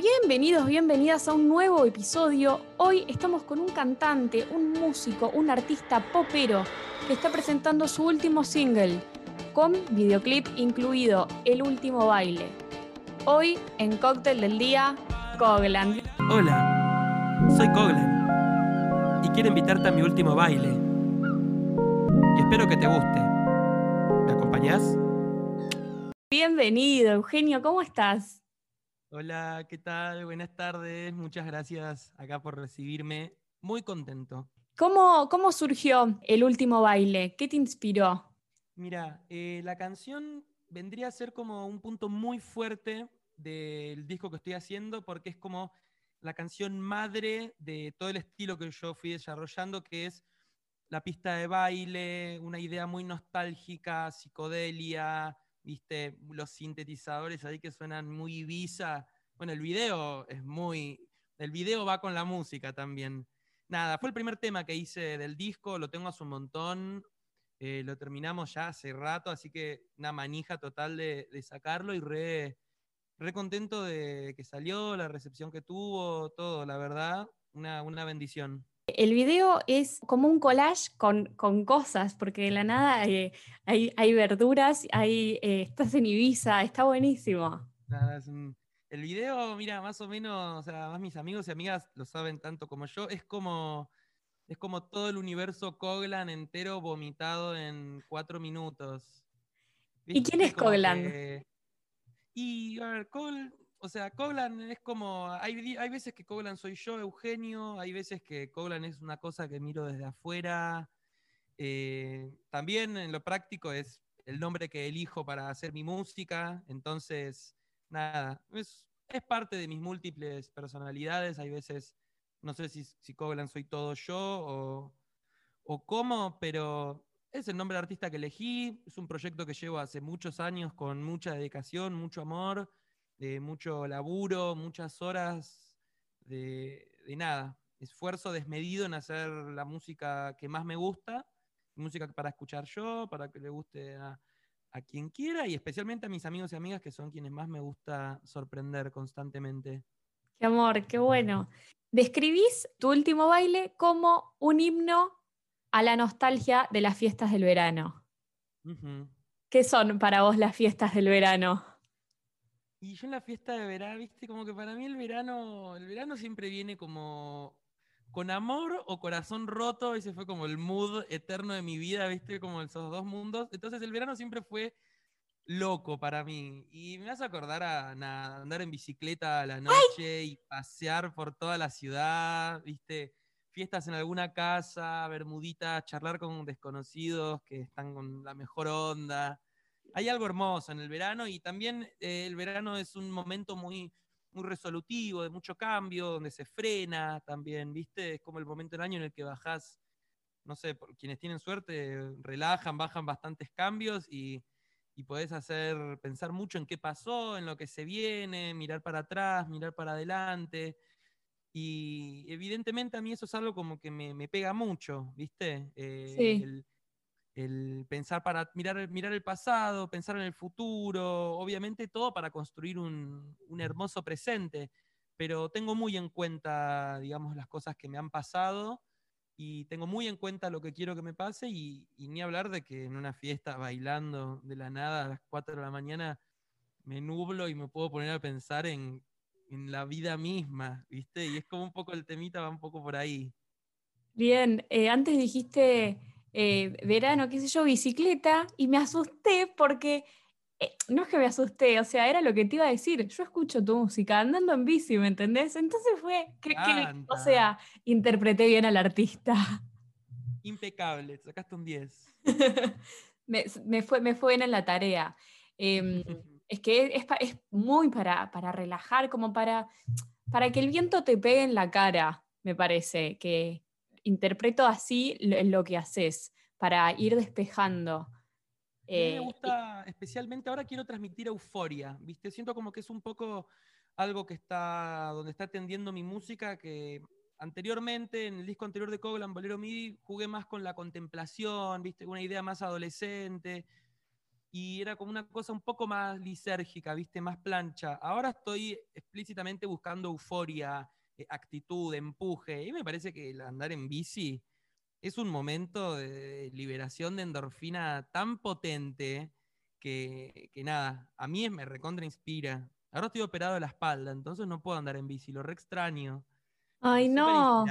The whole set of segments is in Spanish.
Bienvenidos, bienvenidas a un nuevo episodio. Hoy estamos con un cantante, un músico, un artista popero que está presentando su último single con videoclip incluido El último baile. Hoy en Cóctel del Día, Coglan. Hola, soy Coglan y quiero invitarte a mi último baile. Y espero que te guste. ¿Me acompañás? Bienvenido, Eugenio, ¿cómo estás? Hola, ¿qué tal? Buenas tardes. Muchas gracias acá por recibirme. Muy contento. ¿Cómo, cómo surgió el último baile? ¿Qué te inspiró? Mira, eh, la canción vendría a ser como un punto muy fuerte del disco que estoy haciendo porque es como la canción madre de todo el estilo que yo fui desarrollando, que es la pista de baile, una idea muy nostálgica, psicodelia, viste, los sintetizadores ahí que suenan muy Ibiza. Bueno, el video es muy. El video va con la música también. Nada, fue el primer tema que hice del disco, lo tengo hace un montón. Eh, lo terminamos ya hace rato, así que una manija total de, sacarlo y re, re, contento de que salió, la recepción que tuvo, todo, la verdad, una, una bendición. El video es como un collage con, cosas, porque de la nada eh, hay, verduras, hay, eh, estás en Ibiza, está buenísimo. el video, mira, más o menos, o sea, más mis amigos y amigas lo saben tanto como yo, es como, es como todo el universo Coglan entero vomitado en cuatro minutos. ¿Y quién es Coglan? y, a ver, o sea, Coglan es como, hay, hay veces que Coglan soy yo, Eugenio, hay veces que Coglan es una cosa que miro desde afuera. Eh, también en lo práctico es el nombre que elijo para hacer mi música, entonces, nada, es, es parte de mis múltiples personalidades, hay veces, no sé si, si Coglan soy todo yo o, o cómo, pero es el nombre de artista que elegí, es un proyecto que llevo hace muchos años con mucha dedicación, mucho amor de mucho laburo, muchas horas de, nada, esfuerzo desmedido en hacer la música que más me gusta, música para escuchar yo, para que le guste a, quien quiera y especialmente a mis amigos y amigas que son quienes más me gusta sorprender constantemente. Qué amor, qué bueno. Describís tu último baile como un himno a la nostalgia de las fiestas del verano. ¿Qué son para vos las fiestas del verano? Y yo en la fiesta de verano, viste, como que para mí el verano, el verano siempre viene como con amor o corazón roto, ese fue como el mood eterno de mi vida, viste, como esos dos mundos. Entonces el verano siempre fue loco para mí. Y me hace acordar a andar en bicicleta a la noche y pasear por toda la ciudad, viste, fiestas en alguna casa, bermuditas, charlar con desconocidos que están con la mejor onda hay algo hermoso en el verano y también eh, el verano es un momento muy, muy resolutivo, de mucho cambio, donde se frena también, ¿viste? Es como el momento del año en el que bajás, no sé, por, quienes tienen suerte, relajan, bajan bastantes cambios y, y podés hacer, pensar mucho en qué pasó, en lo que se viene, mirar para atrás, mirar para adelante. Y evidentemente a mí eso es algo como que me, pega mucho, ¿viste? Eh, sí el pensar para mirar, mirar el pasado, pensar en el futuro, obviamente todo para construir un, hermoso presente, pero tengo muy en cuenta, digamos, las cosas que me han pasado y tengo muy en cuenta lo que quiero que me pase y, ni hablar de que en una fiesta bailando de la nada a las 4 de la mañana me nublo y me puedo poner a pensar en, la vida misma, ¿viste? Y es como un poco el temita, va un poco por ahí. Bien, eh, antes dijiste eh, verano, qué sé yo, bicicleta, y me asusté porque, eh, no es que me asusté, o sea, era lo que te iba a decir, yo escucho tu música andando en bici, ¿me entendés? Entonces fue, que, o sea, interpreté bien al artista. Impecable, sacaste un 10. me, fue, me fue bien en la tarea. Em, es que es, es muy para, para, relajar, como para, para que el viento te pegue en la cara, me parece, que, interpreto así lo, que haces, para ir despejando. me eh, gusta, especialmente ahora quiero transmitir euforia, ¿viste? Siento como que es un poco algo que está, donde está atendiendo mi música, que anteriormente, en el disco anterior de Coglan, Bolero MIDI, jugué más con la contemplación, ¿viste? Una idea más adolescente. y era como una cosa un poco más lisérgica, ¿viste? Más plancha. Ahora estoy explícitamente buscando euforia, actitud, empuje, y me parece que el andar en bici es un momento de liberación de endorfina tan potente que, nada, a mí me recontra inspira. Ahora estoy operado de la espalda, entonces no puedo andar en bici, lo re extraño. Ay, no.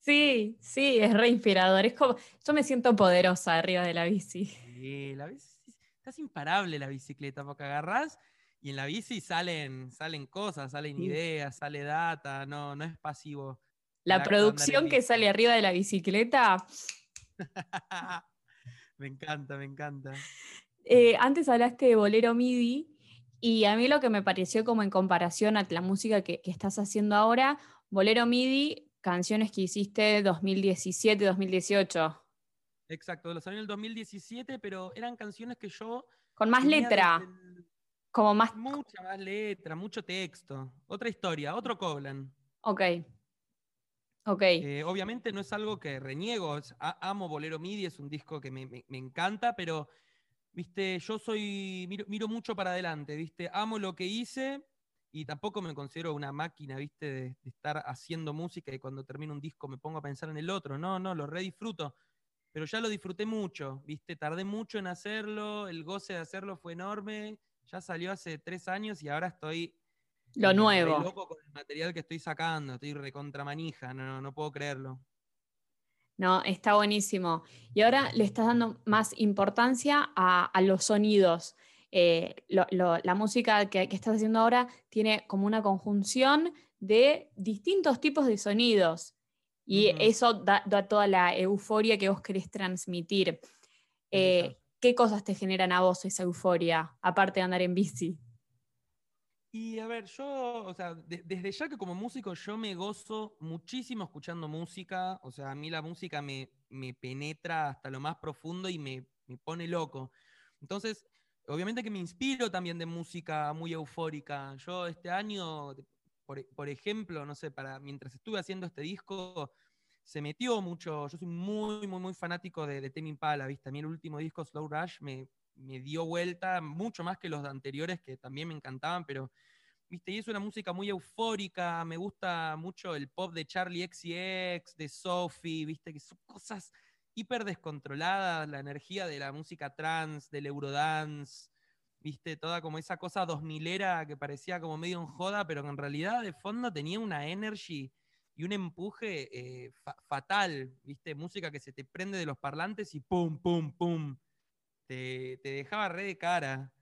Sí, sí, es re inspirador. Es como, yo me siento poderosa arriba de la bici. Sí, la bici, estás imparable la bicicleta, porque agarrás y en la bici salen, salen cosas, salen ideas, sale data, no, no es pasivo. La producción que sale arriba de la bicicleta. me encanta, me encanta. Eh, antes hablaste de bolero MIDI y a mí lo que me pareció como en comparación a la música que, estás haciendo ahora, bolero MIDI, canciones que hiciste 2017, 2018. Exacto, los años del 2017, pero eran canciones que yo... Con más letra. Como más... Mucha más letra, mucho texto. Otra historia, otro Coblan. Ok. Ok. Eh, obviamente no es algo que reniego. amo Bolero MIDI, es un disco que me, me encanta, pero viste, yo soy, miro, mucho para adelante, viste, amo lo que hice y tampoco me considero una máquina, viste, de, estar haciendo música y cuando termino un disco me pongo a pensar en el otro, no, no, lo redisfruto, pero ya lo disfruté mucho, viste, tardé mucho en hacerlo, el goce de hacerlo fue enorme, ya salió hace tres años y ahora estoy... Lo nuevo. loco con el material que estoy sacando, estoy recontra manija, no, no puedo creerlo. ¿no? Está buenísimo. Y ahora le estás dando más importancia a, los sonidos. Eh, la música que, estás haciendo ahora tiene como una conjunción de distintos tipos de sonidos. Y eso da, toda la euforia que vos querés transmitir. Eh, ¿Qué cosas te generan a vos esa euforia, aparte de andar en bici? Y a ver, yo, o sea, desde ya que como músico yo me gozo muchísimo escuchando música, o sea, a mí la música me, penetra hasta lo más profundo y me, pone loco. Entonces, obviamente que me inspiro también de música muy eufórica. Yo este año, por, ejemplo, no sé, para mientras estuve haciendo este disco, se metió mucho, yo soy muy, muy, muy fanático de, de Temi Impala, ¿viste? A mí el último disco, Slow Rush, me, me dio vuelta, mucho más que los anteriores que también me encantaban, pero, viste, y es una música muy eufórica, me gusta mucho el pop de Charlie XCX, de Sophie, viste, que son cosas hiper descontroladas, la energía de la música trans, del eurodance, viste, toda como esa cosa dos milera que parecía como medio en joda, pero que en realidad de fondo tenía una energy y un empuje eh, fatal, viste, música que se te prende de los parlantes y pum, pum, pum te, dejaba re de cara.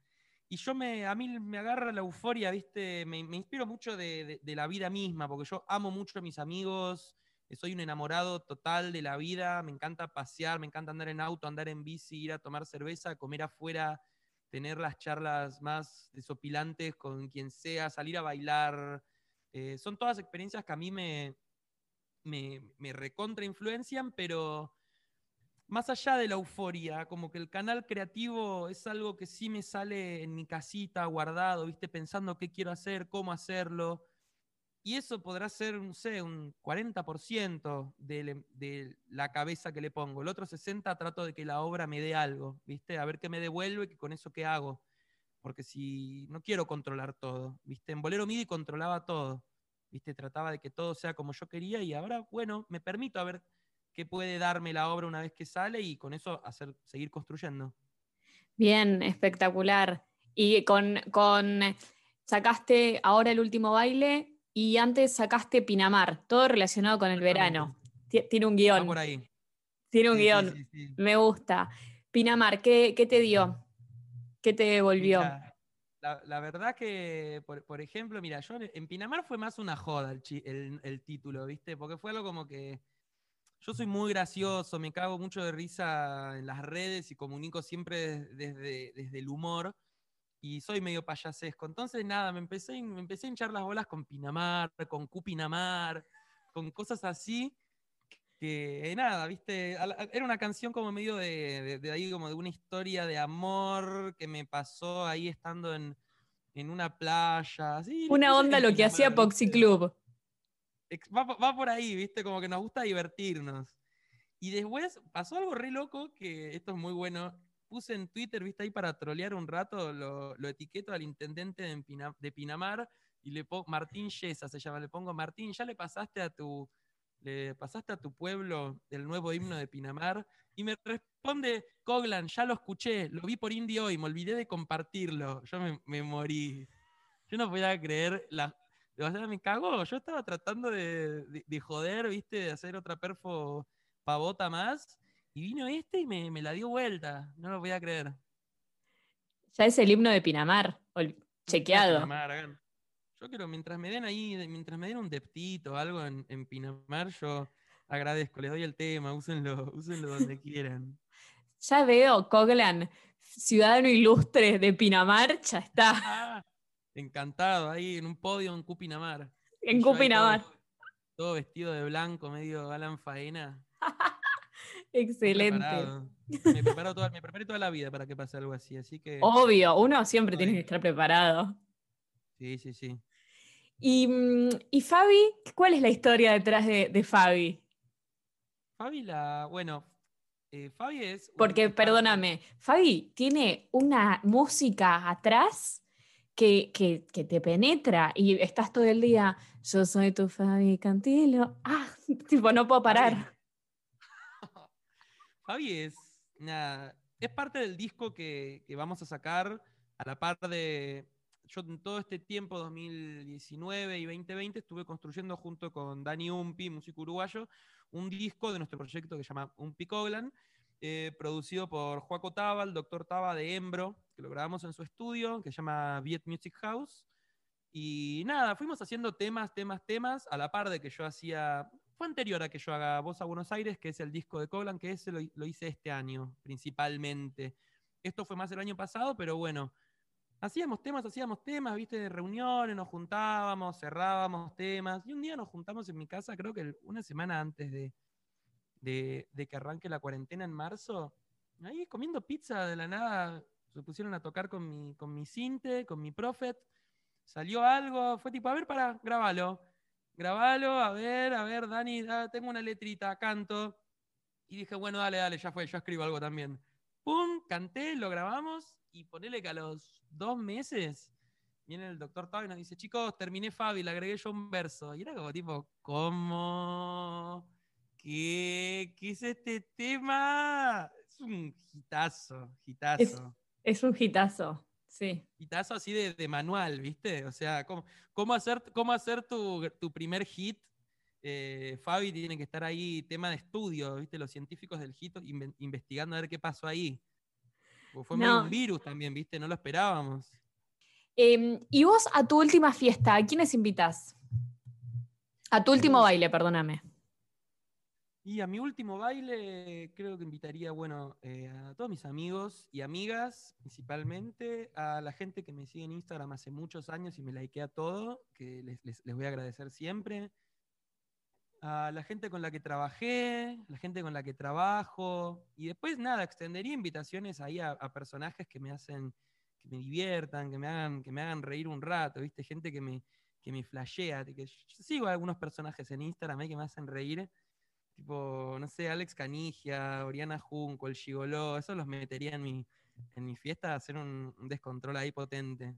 Y yo me, a mí me agarra la euforia, ¿viste? Me, inspiro mucho de, la vida misma, porque yo amo mucho a mis amigos, soy un enamorado total de la vida, me encanta pasear, me encanta andar en auto, andar en bici, ir a tomar cerveza, comer afuera, tener las charlas más desopilantes con quien sea, salir a bailar. Eh, son todas experiencias que a mí me, me, me recontra influencian, pero más allá de la euforia, como que el canal creativo es algo que sí me sale en mi casita guardado, ¿viste? Pensando qué quiero hacer, cómo hacerlo. Y eso podrá ser, no sé, un 40% de, de, la cabeza que le pongo. El otro 60% trato de que la obra me dé algo, ¿viste? A ver qué me devuelve, que con eso qué hago. Porque si no quiero controlar todo, ¿viste? En Bolero MIDI controlaba todo, ¿viste? Trataba de que todo sea como yo quería y ahora, bueno, me permito a ver qué puede darme la obra una vez que sale y con eso hacer, seguir construyendo. Bien, espectacular. Y con, con sacaste ahora el último baile y antes sacaste Pinamar, todo relacionado con el verano. Tiene un guion. por ahí. Tiene un guion. Me gusta. Pinamar, ¿qué, te dio? ¿Qué te devolvió? La, verdad que, por, ejemplo, mira, yo en Pinamar fue más una joda el, el, título, ¿viste? Porque fue algo como que yo soy muy gracioso, me cago mucho de risa en las redes y comunico siempre desde, desde el humor y soy medio payasesco. Entonces, nada, me empecé, me empecé a hinchar las bolas con Pinamar, con Cupinamar, con cosas así. Que eh, nada, viste, era una canción como medio de, de, ahí, como de una historia de amor que me pasó ahí estando en, en una playa. una onda lo que hacía Poxy Club va, por ahí, ¿viste? Como que nos gusta divertirnos. Y después pasó algo re loco, que esto es muy bueno. puse en Twitter, viste, ahí para trolear un rato, lo, lo etiqueto al intendente de Pinamar y le pongo, Martín Yesa se llama, le pongo, Martín, ¿ya le pasaste a tu, le pasaste a tu pueblo el nuevo himno de Pinamar? Y me responde, Coglan, ya lo escuché, lo vi por Indie hoy, me olvidé de compartirlo. Yo me, me morí. Yo no podía creer la. O sea, me cagó. Yo estaba tratando de, de- de joder, ¿viste? De hacer otra perfo pavota más. Y vino este y me, me la dio vuelta. No lo podía creer. Ya es el himno de Pinamar, chequeado. Pinamar. Yo quiero, mientras me den ahí, mientras me den un deptito o algo en, en Pinamar, yo agradezco, les doy el tema, úsenlo, úsenlo donde quieran. Ya veo, Coglan, ciudadano ilustre de Pinamar, ya está. Ah, encantado, ahí en un podio en Cupinamar. En yo Cupinamar. Todo, todo vestido de blanco, medio Alan Faena. Excelente. Me, preparo toda, me preparé toda la vida para que pase algo así, así que Obvio, uno siempre tiene que estar preparado. sí, sí, sí. Y, mm, y Fabi, ¿cuál es la historia detrás de, de Fabi? Fabi la, bueno, eh, Fabi es... Porque, perdóname, Fabi tiene una música atrás que, que- que te penetra y estás todo el día, yo soy tu Fabi Cantilo. Ah, tipo, no puedo parar. Fabi es, nada, es parte del disco que, que vamos a sacar a la par de... Yo en todo este tiempo, 2019 y 2020, estuve construyendo junto con Dani Umpi, músico uruguayo, un disco de nuestro proyecto que se llama Umpi Coglan, eh, producido por Joaco Taba, el doctor Taba de Embro, que lo grabamos en su estudio, que se llama Viet Music House. Y nada, fuimos haciendo temas, temas, temas, a la par de que yo hacía. Fue anterior a que yo haga Voz a Buenos Aires, que es el disco de Coglan, que ese lo, lo hice este año, principalmente. Esto fue más el año pasado, pero bueno. Hacíamos temas, hacíamos temas, viste, de reuniones, nos juntábamos, cerrábamos temas. Y un día nos juntamos en mi casa, creo que una semana antes de, que arranque la cuarentena en marzo. Ahí comiendo pizza de la nada, se pusieron a tocar con mi, con mi cinte, con mi Prophet. Salió algo, fue tipo, a ver, para, grabalo. Grabalo, a ver, a ver, Dani, tengo una letrita, canto. Y dije, bueno, dale, dale, ya fue, yo escribo algo también. Pum, canté, lo grabamos y ponele que a los dos meses viene el doctor Tavi y nos dice, chicos, terminé Fabi, le agregué yo un verso. Y era como tipo, ¿cómo? ¿Qué? ¿Qué es este tema? Es un hitazo, hitazo. Es un hitazo, sí. Hitazo así de, de manual, ¿viste? O sea, ¿cómo, cómo hacer, cómo hacer tu, tu primer hit? Eh, Fabi tiene que estar ahí, tema de estudio, ¿viste? Los científicos del hit inve- investigando a ver qué pasó ahí. Porque Fue No. un virus también, ¿viste? No lo esperábamos. Em, y vos a tu última fiesta, ¿a quiénes invitas? A tu último baile, perdóname. Y a mi último baile creo que invitaría, bueno, eh, a todos mis amigos y amigas, principalmente, a la gente que me sigue en Instagram hace muchos años y me likea todo, que les, les- les voy a agradecer siempre. A la gente con la que trabajé, la gente con la que trabajo. Y después, nada, extendería invitaciones ahí a, personajes que me hacen, que me diviertan, que me hagan, que me hagan reír un rato, ¿viste? Gente que me, que me flashea. Que sigo algunos personajes en Instagram ahí que me hacen reír. Tipo, no sé, Alex Canigia, Oriana Junco, el Gigoló, eso los metería en mi, en mi fiesta a hacer un, un descontrol ahí potente.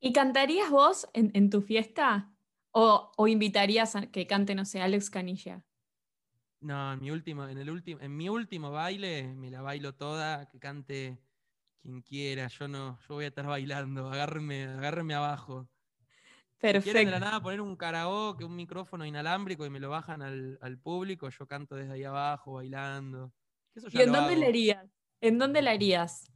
¿Y cantarías vos en, en tu fiesta? ¿O, o invitarías a que cante, no sé, Alex Canilla? No, en mi último, en el último, en mi último baile me la bailo toda, que cante quien quiera, yo no, yo voy a estar bailando, agárrenme, agárrenme abajo. Si quieren de la Perfecto. nada poner un karaoke, un micrófono inalámbrico y me lo bajan al, al público, yo canto desde ahí abajo, bailando. ¿Y en dónde hago. la harías? ¿En dónde la harías?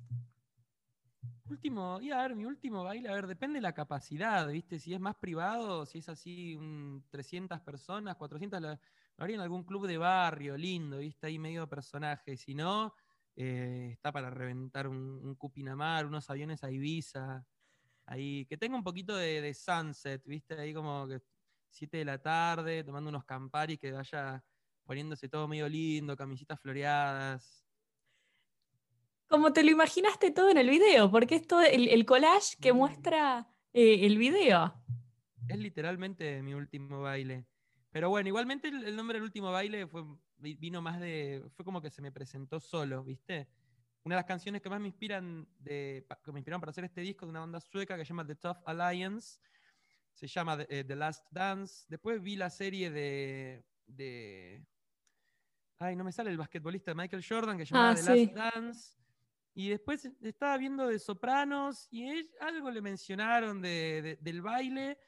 Último, y a ver, mi último baile, a ver, depende de la capacidad, ¿viste? Si es más privado, si es así, un 300 personas, 400, lo, haría en algún club de barrio, lindo, ¿viste? Ahí medio personaje. Si no, eh, está para reventar un, un Cupinamar, unos aviones a Ibiza, ahí, que tenga un poquito de, sunset, ¿viste? Ahí como que 7 de la tarde, tomando unos Campari, que vaya poniéndose todo medio lindo, camisitas floreadas. Como te lo imaginaste todo en el video, porque es todo el, el collage que Mm. muestra eh, el video. Es literalmente mi último baile. Pero bueno, igualmente el, el nombre del último baile fue, vi- vino más de. Fue como que se me presentó solo, ¿viste? una de las canciones que más me inspiran, de, que me inspiraron para hacer este disco de una banda sueca que se llama The Tough Alliance. Se llama The, eh, Last Dance. Después vi la serie de, de, Ay, no me sale el basquetbolista de Michael Jordan que se llama Ah, The sí. Last Dance. Y después estaba viendo de Sopranos y él- algo le mencionaron de- de- del baile.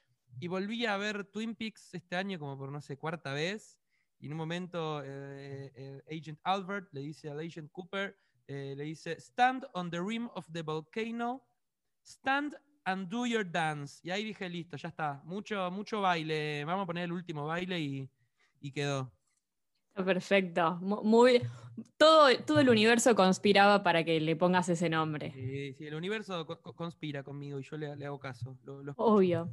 Y volví a ver Twin Peaks este año como por no sé cuarta vez. Y en un momento eh, eh, Agent Albert le dice al Agent Cooper, eh, le dice, stand on the rim of the volcano, stand and do your dance. Y ahí dije, listo, ya está. Mucho, mucho baile. Vamos a poner el último baile y, y quedó. Perfecto. Mu- Muy, todo, todo el universo conspiraba para que le pongas ese nombre. Sí, sí, el universo co- co- conspira conmigo y yo le, le hago caso. lo- lo. Obvio.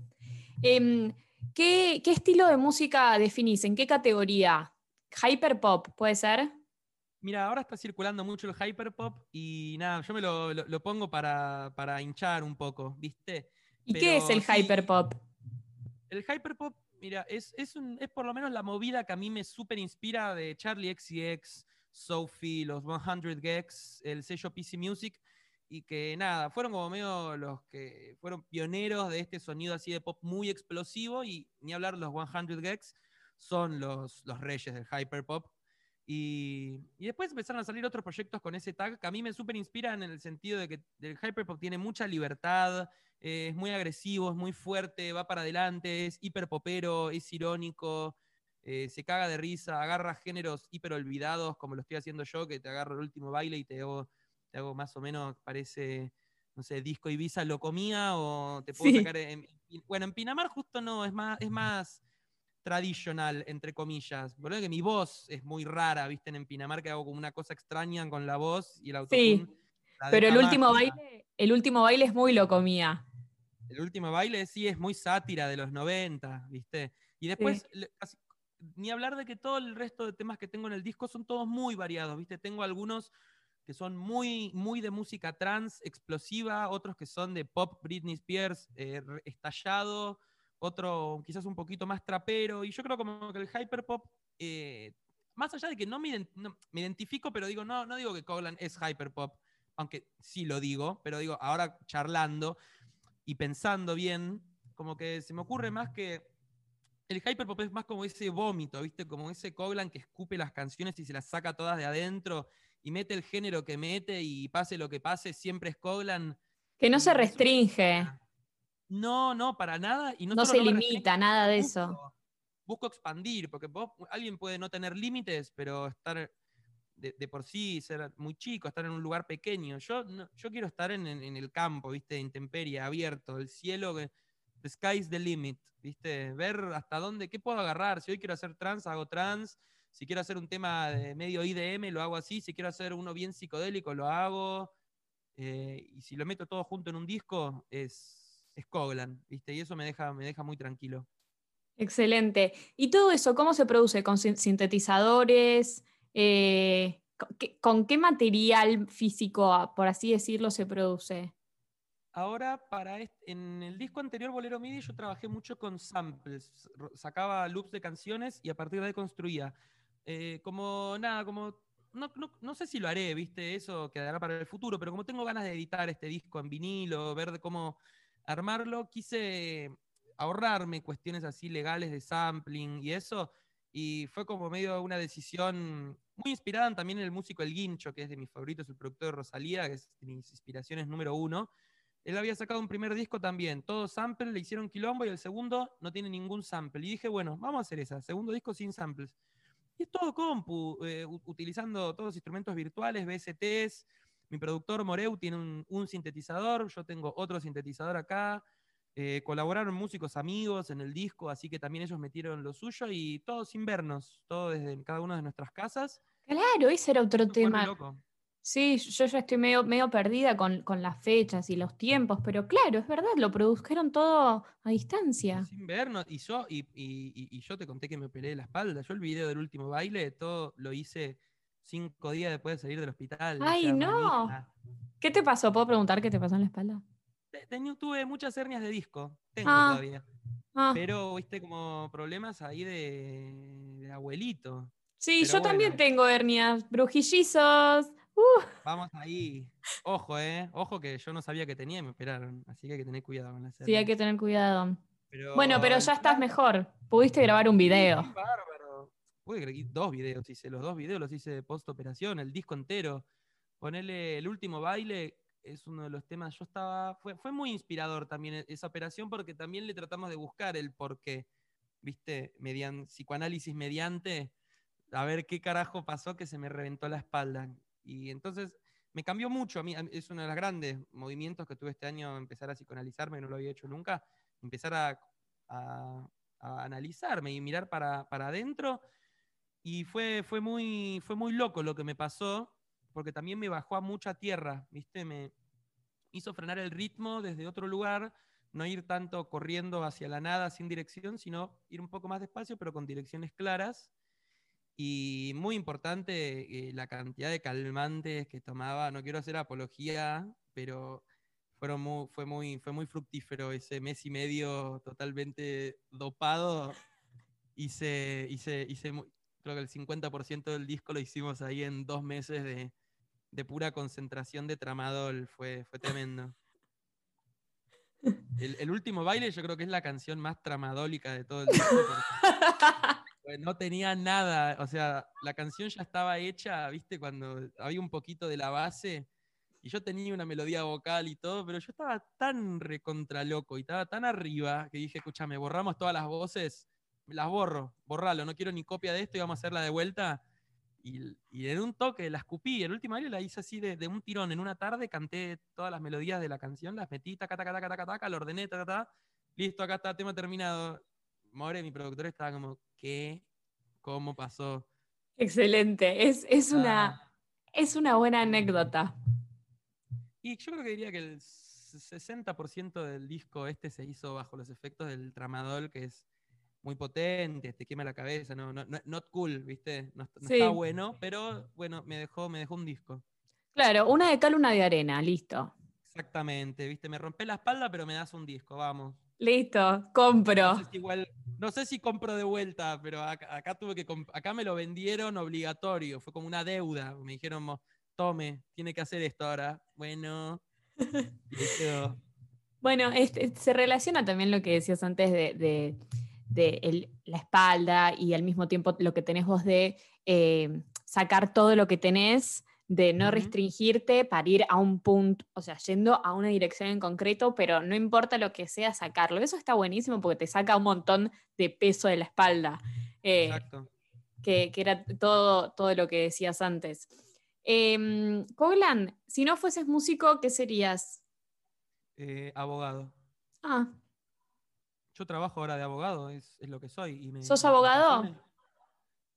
Em, ¿qué, qué estilo de música definís? ¿En qué categoría? ¿Hyperpop puede ser? Mira, ahora está circulando mucho el hyperpop y nada, yo me lo, lo- pongo para, para hinchar un poco, ¿viste? ¿Y qué es el sí, hyperpop? El hyperpop, mira, es, es, un- es por lo menos la movida que a mí me súper inspira de Charlie XCX, Sophie, los 100 Gex, el sello PC Music, y que nada, fueron como medio los que fueron pioneros de este sonido así de pop muy explosivo, y ni hablar los 100 Gex, son los, los reyes del hyperpop. Y, y después empezaron a salir otros proyectos con ese tag que a mí me súper inspiran en el sentido de que el hyperpop tiene mucha libertad, eh, es muy agresivo, es muy fuerte, va para adelante, es hiper popero, es irónico, eh, se caga de risa, agarra géneros hiper olvidados, como lo estoy haciendo yo, que te agarro el último baile y te hago, te hago más o menos, parece, no sé, disco Ibiza lo comía, o te puedo Sí. sacar en, en- bueno, en Pinamar justo no, es más, es más tradicional, entre comillas. Por que mi voz es muy rara, viste, en Pinamar que hago como una cosa extraña con la voz y el autotune. la Pero el último baile, el último baile es muy lo comía. El último baile sí es muy sátira de los 90, ¿viste? Y después, ni hablar de que todo el resto de temas que tengo en el disco son todos muy variados, ¿viste? Tengo algunos que son muy, muy de música trans, explosiva, otros que son de pop Britney Spears, eh, estallado, otro quizás un poquito más trapero, y yo creo como que el hyperpop, eh, más allá de que no me, ident- no- me identifico, pero digo, no, no digo que Coglan es hyperpop, aunque sí lo digo, pero digo, ahora charlando, y pensando bien, como que se me ocurre más que el hyperpop es más como ese vómito, ¿viste? Como ese Coglan que escupe las canciones y se las saca todas de adentro y mete el género que mete y pase lo que pase, siempre es Coglan. Que no se restringe. No, no, para nada. Y no, se limita, nada de busco- eso. Busco expandir, porque vos- alguien puede no tener límites, pero estar de, por sí, ser muy chico, estar en un lugar pequeño. Yo, no- yo quiero estar en, en- en el campo, ¿viste? Intemperie, abierto, el cielo, the sky's the limit, ¿viste? Ver hasta dónde, qué puedo agarrar. Si hoy quiero hacer trans, hago trans. Si quiero hacer un tema de medio IDM, lo hago así. Si quiero hacer uno bien psicodélico, lo hago. Eh, y si lo meto todo junto en un disco, es, es Coglan, ¿viste? Y eso me deja, me deja muy tranquilo. Excelente. ¿Y todo eso cómo se produce? ¿Con sin- sintetizadores? Eh, ¿con, qué, material físico, ah, por así decirlo, se produce? Ahora, para en el disco anterior, Bolero MIDI, yo trabajé mucho con samples. Sacaba loops de canciones y a partir de ahí construía. Eh, como nada, como. No, no- sé si lo haré, ¿viste? Eso quedará para el futuro, pero como tengo ganas de editar este disco en vinilo, ver cómo armarlo, quise ahorrarme cuestiones así legales de sampling y eso. Y fue como medio una decisión muy inspirada también en el músico El Guincho, que es de mis favoritos, el productor de Rosalía, que es de mis inspiraciones número uno. Él había sacado un primer disco también, todo sample, le hicieron quilombo y el segundo no tiene ningún sample. Y dije, bueno, vamos a hacer esa, segundo disco sin samples. Y es todo compu, eh, utilizando todos los instrumentos virtuales, VSTs. Mi productor Moreu tiene un, un sintetizador, yo tengo otro sintetizador acá. Eh, colaboraron músicos amigos en el disco, así que también ellos metieron lo suyo y todo sin vernos, todo desde cada una de nuestras casas. Claro, ese era otro Eso tema. loco. Sí, yo ya estoy medio, medio perdida con, con las fechas y los tiempos, pero claro, es verdad, lo produjeron todo a distancia. Sin vernos, y yo, y, y- yo te conté que me peleé la espalda. Yo el video del último baile, todo lo hice cinco días después de salir del hospital. ¡Ay, no! ¿Qué te pasó? ¿Puedo preguntar qué te pasó en la espalda? Te- tení- tuve muchas hernias de disco, tengo Ah. todavía. Ah, Pero, viste, como problemas ahí de, de abuelito. sí, pero yo también tengo hernias, brujillizos. Vamos ahí. Ojo, eh. Ojo que yo no sabía que tenía y me operaron. Así que hay que tener cuidado con la Sí, hay que tener cuidado. bueno, pero ya estás mejor. Pudiste grabar un video. Sí, bárbaro. Pude dos videos hice. Los dos videos los hice post operación, el disco entero. Ponerle el último baile, es uno de los temas. Yo estaba. Fue, fue muy inspirador también e, esa operación porque también le tratamos de buscar el porqué. ¿Viste? Mediante, psicoanálisis mediante. A ver qué carajo pasó que se me reventó la espalda. Y entonces me cambió mucho. A mí es uno de los grandes movimientos que tuve este año, empezar a psicoanalizarme, no lo había hecho nunca. Empezar a, analizarme y mirar para, adentro. Y fue, fue, muy, fue muy loco lo que me pasó, porque también me bajó a mucha tierra, ¿viste? Me hizo frenar el ritmo desde otro lugar, no ir tanto corriendo hacia la nada sin dirección, sino ir un poco más despacio, pero con direcciones claras. Y muy importante eh, la cantidad de calmantes que tomaba. No quiero hacer apología, pero fueron fue, muy, fue muy fructífero ese mes y medio totalmente dopado. Hice, hice, hice creo que el 50% del disco lo hicimos ahí en dos meses de, de pura concentración de tramadol. Fue, fue tremendo. El, último baile yo creo que es la canción más tramadólica de todo el disco. no tenía nada, o sea, la canción ya estaba hecha, viste, cuando había un poquito de la base, y yo tenía una melodía vocal y todo, pero yo estaba tan recontra loco y estaba tan arriba que dije, escúchame, borramos todas las voces, las borro, borralo, no quiero ni copia de esto y vamos a hacerla de vuelta. Y, en un toque la escupí, el último año la hice así de, un tirón, en una tarde canté todas las melodías de la canción, las metí, taca, taca, taca, taca, taca, lo ordené, taca, taca, listo, acá está, tema terminado. More, mi productor, estaba como, ¿qué? ¿Cómo pasó? Excelente, es, es, una, ah. es una buena anécdota. Y yo creo que diría que el 60% del disco este se hizo bajo los efectos del tramadol, que es muy potente, te quema la cabeza, no, no, not cool, ¿viste? No, está bueno, pero bueno, me dejó, me dejó un disco. Claro, una de cal, una de arena, listo. Exactamente, ¿viste? Me rompe la espalda, pero me das un disco, vamos. Listo, compro. No sé si, igual, no sé si compro de vuelta, pero acá, tuve que acá me lo vendieron obligatorio, fue como una deuda. Me dijeron, tome, tiene que hacer esto ahora. Bueno. bueno, este, se relaciona también lo que decías antes de, la espalda y al mismo tiempo lo que tenés vos de eh, sacar todo lo que tenés de no restringirte para ir a un punto, o sea, yendo a una dirección en concreto, pero no importa lo que sea, sacarlo. Eso está buenísimo porque te saca un montón de peso de la espalda. Eh, Exacto. Que, era todo, todo lo que decías antes. Eh, Coglan, si no fueses músico, ¿qué serías? Eh, abogado. Ah. Yo trabajo ahora de abogado, es, lo que soy. ¿Sos abogado?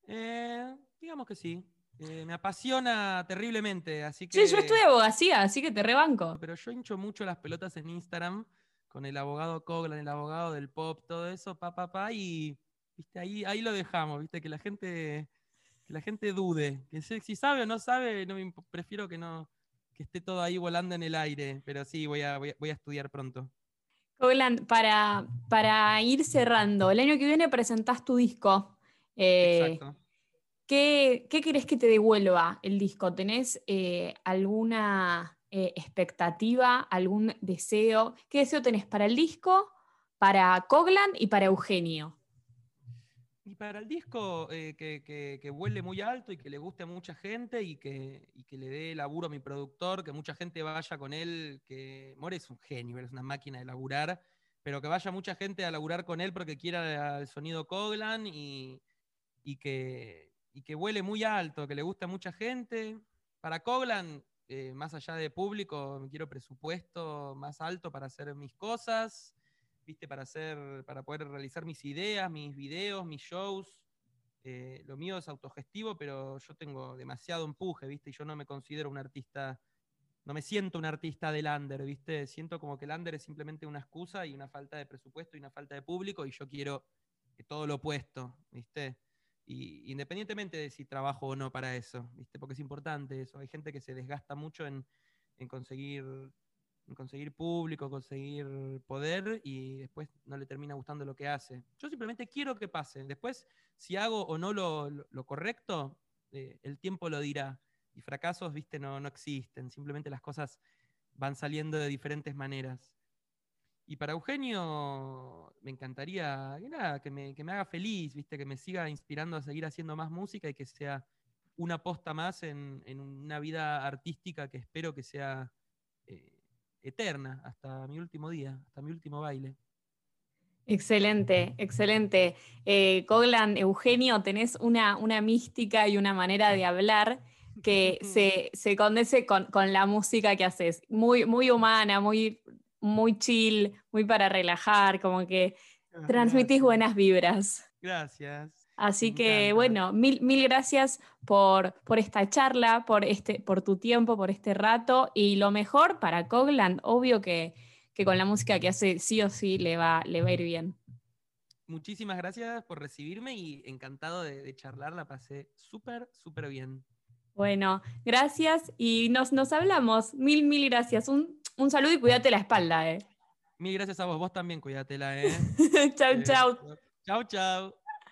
Eh, digamos que sí. Eh, me apasiona terriblemente, así que... Sí, yo estudio abogacía, así que te rebanco. Pero yo hincho mucho las pelotas en Instagram con el abogado Coglan, el abogado del pop, todo eso, pa, pa, pa, y ¿viste? Ahí, ahí lo dejamos, ¿viste? Que la gente, que la gente dude. Que si sabe o no sabe, no prefiero que no que esté todo ahí volando en el aire, pero sí, voy a, voy a, estudiar pronto. Coglan, para, para ir cerrando, el año que viene presentás tu disco. Eh, Exacto. ¿Qué, ¿Qué querés que te devuelva el disco? ¿Tenés eh, alguna eh, expectativa, algún deseo? ¿Qué deseo tenés para el disco, para Coglan y para Eugenio? Y para el disco, eh, que, que, vuele muy alto y que le guste a mucha gente y que, y que, le dé laburo a mi productor, que mucha gente vaya con él, que More es un genio, es una máquina de laburar, pero que vaya mucha gente a laburar con él porque quiera el sonido Coglan y, y que, y que vuele muy alto, que le gusta a mucha gente. Para Coglan, eh, más allá de público, quiero presupuesto más alto para hacer mis cosas, ¿viste? Para, hacer, para poder realizar mis ideas, mis videos, mis shows. Eh, lo mío es autogestivo, pero yo tengo demasiado empuje, ¿viste? Y yo no me considero un artista, no me siento un artista del under, ¿viste? Siento como que el under es simplemente una excusa y una falta de presupuesto y una falta de público, y yo quiero todo lo opuesto, ¿viste? Y independientemente de si trabajo o no para eso, ¿viste? Porque es importante eso. Hay gente que se desgasta mucho en, en conseguir público, conseguir poder y después no le termina gustando lo que hace. Yo simplemente quiero que pase. Después, si hago o no lo, correcto, eh, el tiempo lo dirá. y fracasos, viste, no, no existen. Simplemente las cosas van saliendo de diferentes maneras. Y para Eugenio me encantaría que, me, haga feliz, ¿viste? que me siga inspirando a seguir haciendo más música y que sea una posta más en, una vida artística que espero que sea eh, eterna hasta mi último día, hasta mi último baile. Excelente, excelente. Eh, Coglan, Eugenio, tenés una, una mística y una manera de hablar que se, se condense con, la música que haces. Muy, muy humana, muy, muy chill, muy para relajar, como que ah, transmitís buenas vibras. Gracias. Así que bueno, mil, mil gracias por, por, esta charla, por, este, por tu tiempo, por este rato y lo mejor para Cogland, obvio que, con la música que hace sí o sí le va, le va a ir bien. Muchísimas gracias por recibirme y encantado de, de charlar, la pasé súper, súper bien. Bueno, gracias y nos, nos hablamos. Mil, mil gracias. Un, saludo y cuídate la espalda, eh. Mil gracias a vos, vos también cuídatela, eh. chau, eh, chau. Chau, chau.